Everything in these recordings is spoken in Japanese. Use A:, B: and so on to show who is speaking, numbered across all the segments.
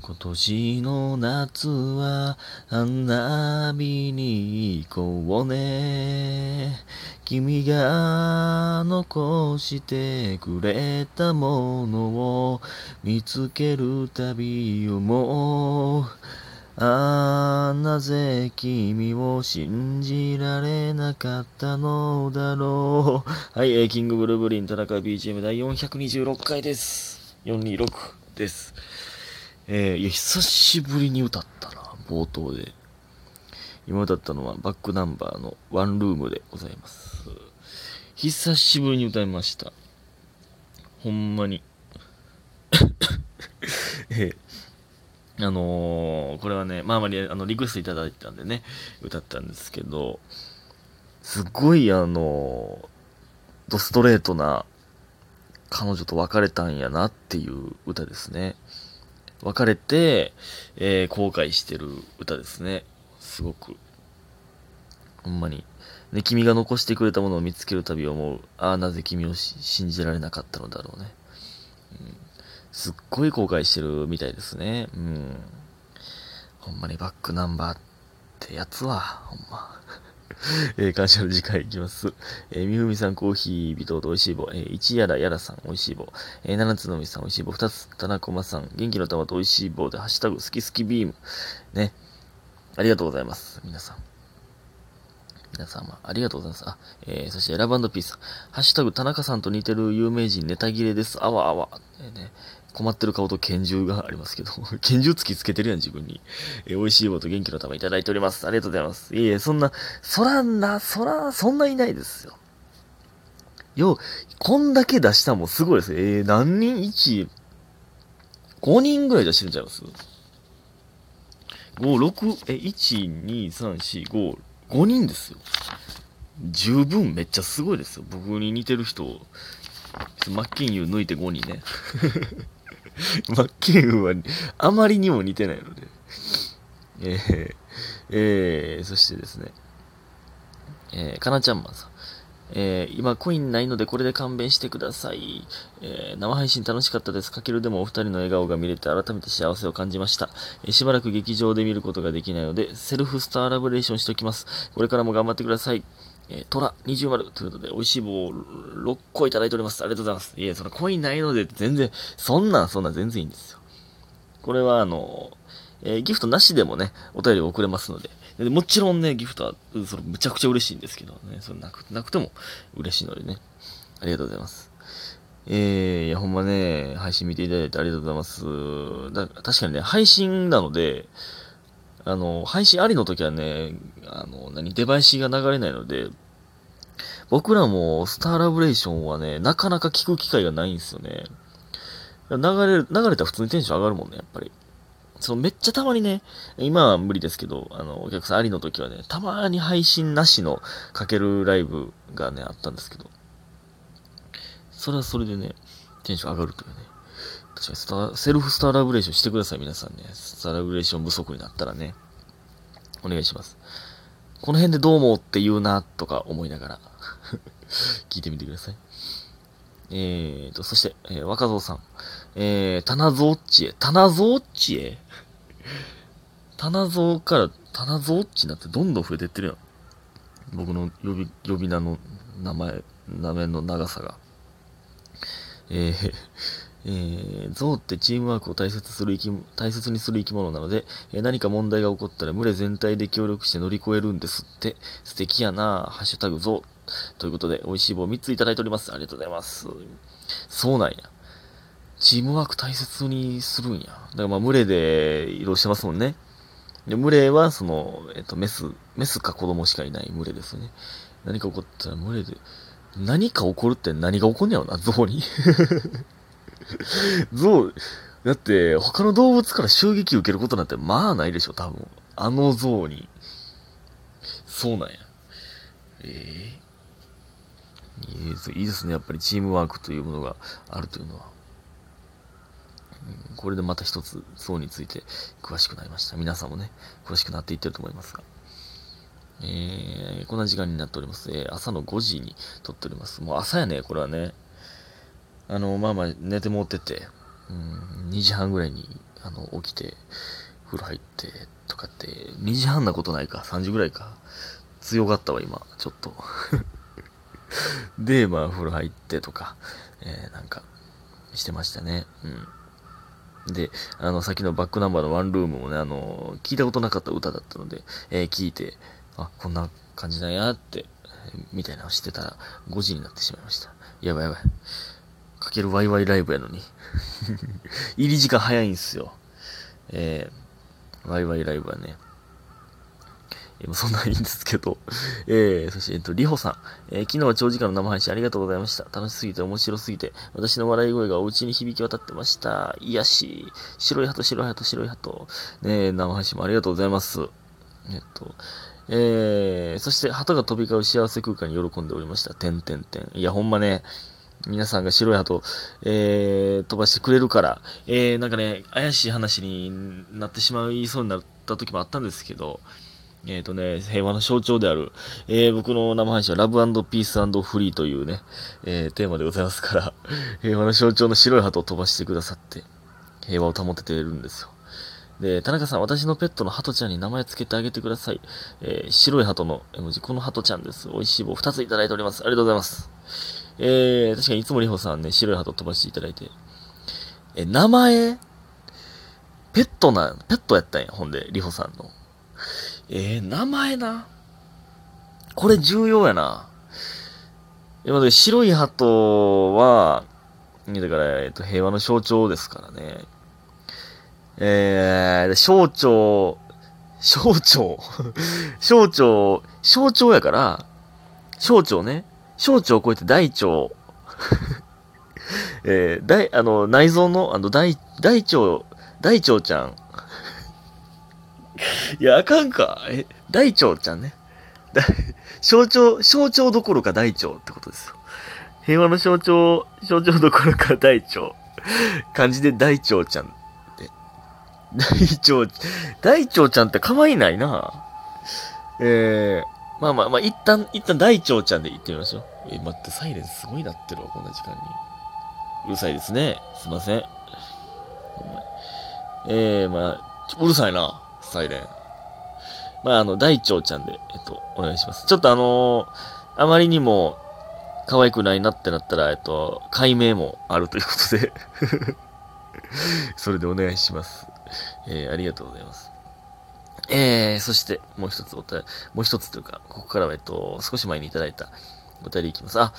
A: 今年の夏は花火に行こうね。君が残してくれたものを見つけるたび思う。ああ、なぜ君を信じられなかったのだろう。はい、えー、キングブルーブリン田中 BGM 第426回です。426です。えー、いや、久しぶりに歌ったな、冒頭で。今歌ったのはバックナンバーのワンルームでございます。久しぶりに歌いました。ほんまに。えーあのー、これはね、まあまり、あの、リクエストいただいたんでね、歌ったんですけど、すごい、あのー、ドストレートな彼女と別れたんやなっていう歌ですね。別れて、えー、後悔してる歌ですね。すごく。ほんまに。ね、君が残してくれたものを見つけるたび思う。ああ、なぜ君を信じられなかったのだろうね。うんすっごい後悔してるみたいですね。うん。ほんまにバックナンバーってやつは、ほんま。えー、感謝の次回いきます。えー、みふみさん、コーヒー、微糖と美味しい棒。えー、一やらやらさん、美味しい棒。えー、七つのみさん、美味しい棒。二つ、田中まさん、元気の玉と美味しい棒で、ハッシュタグ、好き好きビーム。ね。ありがとうございます。皆さん。皆様、ありがとうございます。あ、えー、そして、ラバンドピース。ハッシュタグ、田中さんと似てる有名人ネタ切れです。あわあわ。えー、ね、困ってる顔と拳銃がありますけど、拳銃突きつけてるやん、自分に。えー、美味しい棒と元気の玉いただいております。ありがとうございます。いえ、そんな、そらんな、そら、そんないないですよ。よう、こんだけ出したもすごいです。えー、何人 ?1、5人ぐらい出してるんちゃいます ?5、6、え、1、2、3、4、5、5人ですよ。十分めっちゃすごいですよ。僕に似てる人、マッキンユー抜いて5人ね。マッケンはあまりにも似てないので。えー、えー、そしてですね、えー、かなちゃんまんさん。えー、今コインないのでこれで勘弁してください。えー、生配信楽しかったです。かけるでもお二人の笑顔が見れて改めて幸せを感じました。えー、しばらく劇場で見ることができないので、セルフスターラブレーションしときます。これからも頑張ってください。えー、トラ20丸ということで、美味しい棒を6個いただいております。ありがとうございます。いえ、そのコインないので、全然、そんなん、そんなん全然いいんですよ。これは、あの、えー、ギフトなしでもね、お便り送れますので、でもちろんね、ギフトは、それむちゃくちゃ嬉しいんですけどね、それなくなくても嬉しいのでね、ありがとうございます。えー、いや、ほんまね、配信見ていただいてありがとうございます。だ確かにね、配信なので、あの、配信ありの時はね、あの、何、デバイスが流れないので、僕らもスターラブレーションはね、なかなか聞く機会がないんですよね。流れ、流れたら普通にテンション上がるもんね、やっぱり。そのめっちゃたまにね、今は無理ですけど、あの、お客さんありの時はね、たまに配信なしのかけるライブがね、あったんですけど、それはそれでね、テンション上がるというね。確かにスタ、セルフスターラブレーションしてください、皆さんね。スターラブレーション不足になったらね。お願いします。この辺でどう思うって言うな、とか思いながら 聞いてみてください。えーと、そして、えー、若造さん。えー、棚蔵っちへ。棚蔵っちへ？棚蔵から、棚蔵っちになってどんどん増えてってるやん。僕の呼び、呼び名の名前、名前の長さが。えー、えー、象ってチームワークを大切する生き大切にする生き物なので、えー、何か問題が起こったら群れ全体で協力して乗り越えるんですって。素敵やなハッシュタグ象。ということで、美味しい棒3ついただいております。ありがとうございます。そうなんや。チームワーク大切にするんや。だからまあ群れで移動してますもんね。で、群れはその、えっと、メス、メスか子供しかいない群れですね。何か起こったら群れで、何か起こるって何が起こんねやろな、象に。象、だって、他の動物から襲撃受けることなんてまあないでしょ、多分。あの象に。そうなんや。ええー、いいですね。やっぱりチームワークというものがあるというのは。これでまた一つ象について詳しくなりました。皆さんもね、詳しくなっていってると思いますが。えー、こんな時間になっております。えー、朝の5時に撮っております。もう朝やね、これはね。あの、まあまあ寝てもってて、うん、2時半ぐらいに、あの、起きて、風呂入ってとかって、2時半なことないか、3時ぐらいか。強かったわ、今、ちょっと。で、まあ、風呂入ってとか、えー、なんか、してましたね。うん。で、あの、さっきのバックナンバーのワンルームもね、あの、聞いたことなかった歌だったので、えー、聞いて、あ、こんな感じなんやって、みたいなのをしてたら、5時になってしまいました。やばいやばい。かけるワイワイライブやのに。入り時間早いんすよ。えー、ワイワイライブはね。えそんなんいいんですけど。えー、そして、えっと、りほさん。えー、昨日は長時間の生配信ありがとうございました。楽しすぎて面白すぎて、私の笑い声がお家に響き渡ってました。癒し。白い鳩、白い鳩、白い鳩。ね生配信もありがとうございます。えっと、えー、そして、鳩が飛び交う幸せ空間に喜んでおりました。てんてんてん。いや、ほんまね、皆さんが白い鳩、えー、飛ばしてくれるから、えー、なんかね、怪しい話になってしまいそうになった時もあったんですけど、えっ、ー、とね、平和の象徴である、えー、僕の生配信はラブピースフリーというね、えー、テーマでございますから、平和の象徴の白い鳩を飛ばしてくださって、平和を保てているんですよ。で、田中さん、私のペットのハトちゃんに名前つけてあげてください。えー、白い鳩の絵文字、このハトちゃんです。美味しい棒2ついただいております。ありがとうございます。えー、確かにいつもりほさんね、白い鳩飛ばしていただいて。え、名前？ペットな、ペットやったんや、ほんで、りほさんの。えー、名前な？これ重要やな。今で白い鳩は、だから、えっと、平和の象徴ですからね。えー、象徴、象徴、象徴、象徴やから、象徴ね。小腸を超えて大腸。えー、大、あの、内臓の、あの、大、大腸、大腸ちゃん。いや、あかんか。え、大腸ちゃんね。だ象徴、象徴どころか大腸ってことですよ。平和の象徴、象徴どころか大腸。漢字で大腸ちゃんって。大腸、大腸ちゃんって可愛いないな。えー、まあまあまあ、一旦、一旦大腸ちゃんで行ってみましょう。え、待って、サイレンすごいなってるわ、こんな時間に。うるさいですね。すいません。えー、まあ、うるさいな、サイレン。まあ、あの、大腸ちゃんで、えっと、お願いします。ちょっとあのー、あまりにも、可愛くないなってなったら、えっと、解明もあるということで それでお願いします。えー、ありがとうございます。えー、そして、もう一つお便り、もう一つというか、ここからは、えっと、少し前にいただいたお便りいきます。あ、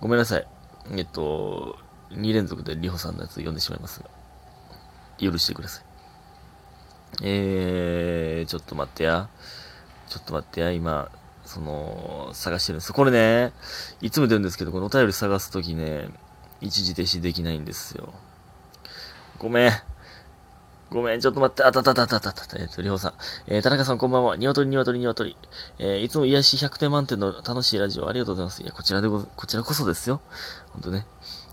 A: ごめんなさい。えっと、2連続でリホさんのやつ読んでしまいますが、許してください。えー、ちょっと待ってや。ちょっと待ってや、今、その、探してるんです。これね、いつも出るんですけど、このお便り探すときね、一時停止できないんですよ。ごめん。ごめん、ちょっと待って、あたたたたたたた、えっと、りょうさん。えー、田中さんこんばんは。ニワトリニワトリニワトリ。えー、いつも癒し100点満点の楽しいラジオありがとうございます。いや、こちらでご、こちらこそですよ。ほんとね。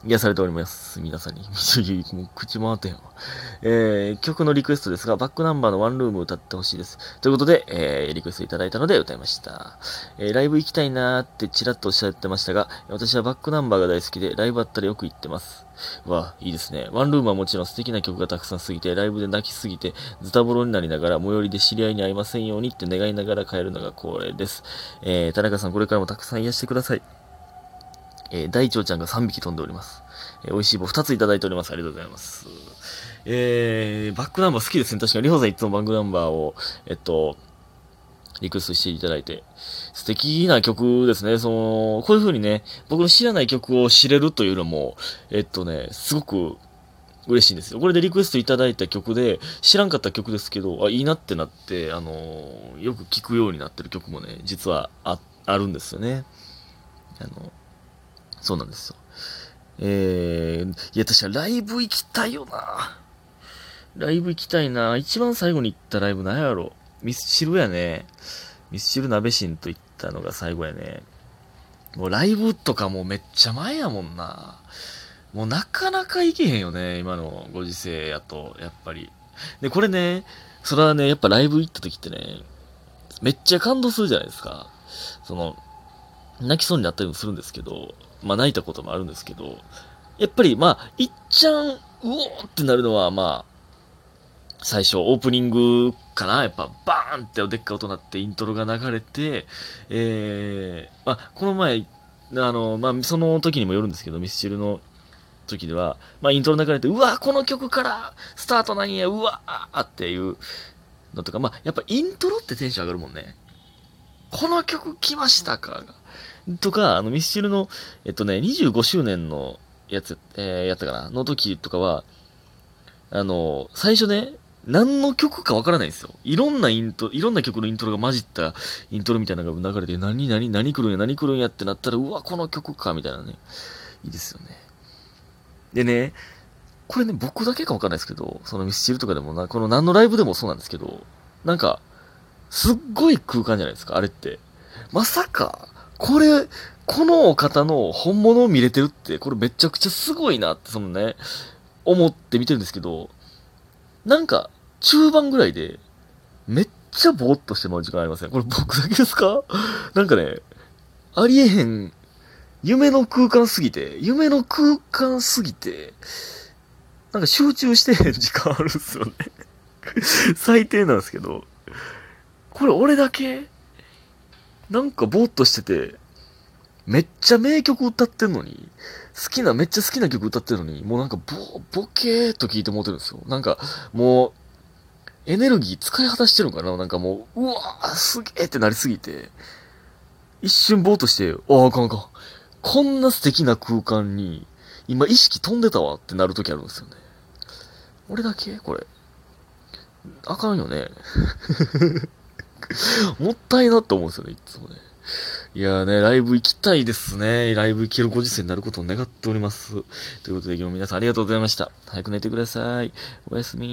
A: 癒されております。皆さんに。もう口回ってんわ。えー、曲のリクエストですが、バックナンバーのワンルーム歌ってほしいです。ということで、えー、リクエストいただいたので歌いました。えー、ライブ行きたいなーってちらっとおっしゃってましたが、私はバックナンバーが大好きで、ライブあったらよく行ってます。わ、いいですね。ワンルームはもちろん素敵な曲がたくさんすぎて、ライブで泣きすぎて、ズタボロになりながら、最寄りで知り合いに会いませんようにって願いながら帰るのが恒例です。えー、田中さんこれからもたくさん癒してください。えー、大腸ちゃんが3匹飛んでおります。えー、美味しい棒2ついただいております。ありがとうございます。えー、バックナンバー好きですね。確かに、りほさんいつもバックナンバーを、えっと、リクエストしていただいて、素敵な曲ですね。その、こういう風にね、僕の知らない曲を知れるというのも、えっとね、すごく嬉しいんですよ。これでリクエストいただいた曲で、知らんかった曲ですけど、あ、いいなってなって、あのよく聴くようになってる曲もね、実はあ、あるんですよね。あの、そうなんですよ。えー、いや、確かライブ行きたいよな。ライブ行きたいな。一番最後に行ったライブ何やろミスチルやね。ミスチル鍋シンと行ったのが最後やね。もうライブとかもめっちゃ前やもんな。もうなかなか行けへんよね。今のご時世やと、やっぱり。で、これね、それはね、やっぱライブ行った時ってね、めっちゃ感動するじゃないですか。その、泣きそうになったりもするんですけど、まあ泣いたこともあるんですけど、やっぱりまあ、いっちゃん、うおーってなるのはまあ、最初、オープニングかなやっぱ、バーンってでっかい音鳴ってイントロが流れて、えー、まあ、この前、あの、まあ、その時にもよるんですけど、ミスチルの時では、まあ、イントロ流れて、うわ、この曲からスタートなんや、うわーっていうのとか、まあ、やっぱイントロってテンション上がるもんね。この曲来ましたかとか、あの、ミスチルの、えっとね、25周年のやつ、えー、やったかなの時とかは、あの、最初ね、何の曲かわからないんですよ。いろんなイント、いろんな曲のイントロが混じったイントロみたいなのが流れて、何、何、何来るんや、何来るんやってなったら、うわ、この曲か、みたいなね。いいですよね。でね、これね、僕だけかわかんないですけど、そのミスチルとかでもな、この何のライブでもそうなんですけど、なんか、すっごい空間じゃないですか、あれって。まさか、これ、この方の本物を見れてるって、これめちゃくちゃすごいなって、そのね、思って見てるんですけど、なんか、中盤ぐらいで、めっちゃぼーっとしてまう時間ありません？これ僕だけですか？なんかね、ありえへん、夢の空間すぎて、夢の空間すぎて、なんか集中してへん時間あるんすよね。最低なんですけど、これ俺だけなんかぼーっとしてて、めっちゃ名曲歌ってんのに、好きな、めっちゃ好きな曲歌ってるのに、もうなんかボ、ボケーっと聞いてもうてるんですよ。なんか、もう、エネルギー使い果たしてるのかななんかもう、うわーすげーってなりすぎて、一瞬ぼーっとして、ああ、あかんあかん。こんな素敵な空間に、今意識飛んでたわってなるときあるんですよね。俺だけ？これ。あかんよね。もったいなって思うんですよね、いつもね。いやーね、ライブ行きたいですね。ライブ行けるご時世になることを願っております。ということで、今日も皆さんありがとうございました。早く寝てください。おやすみ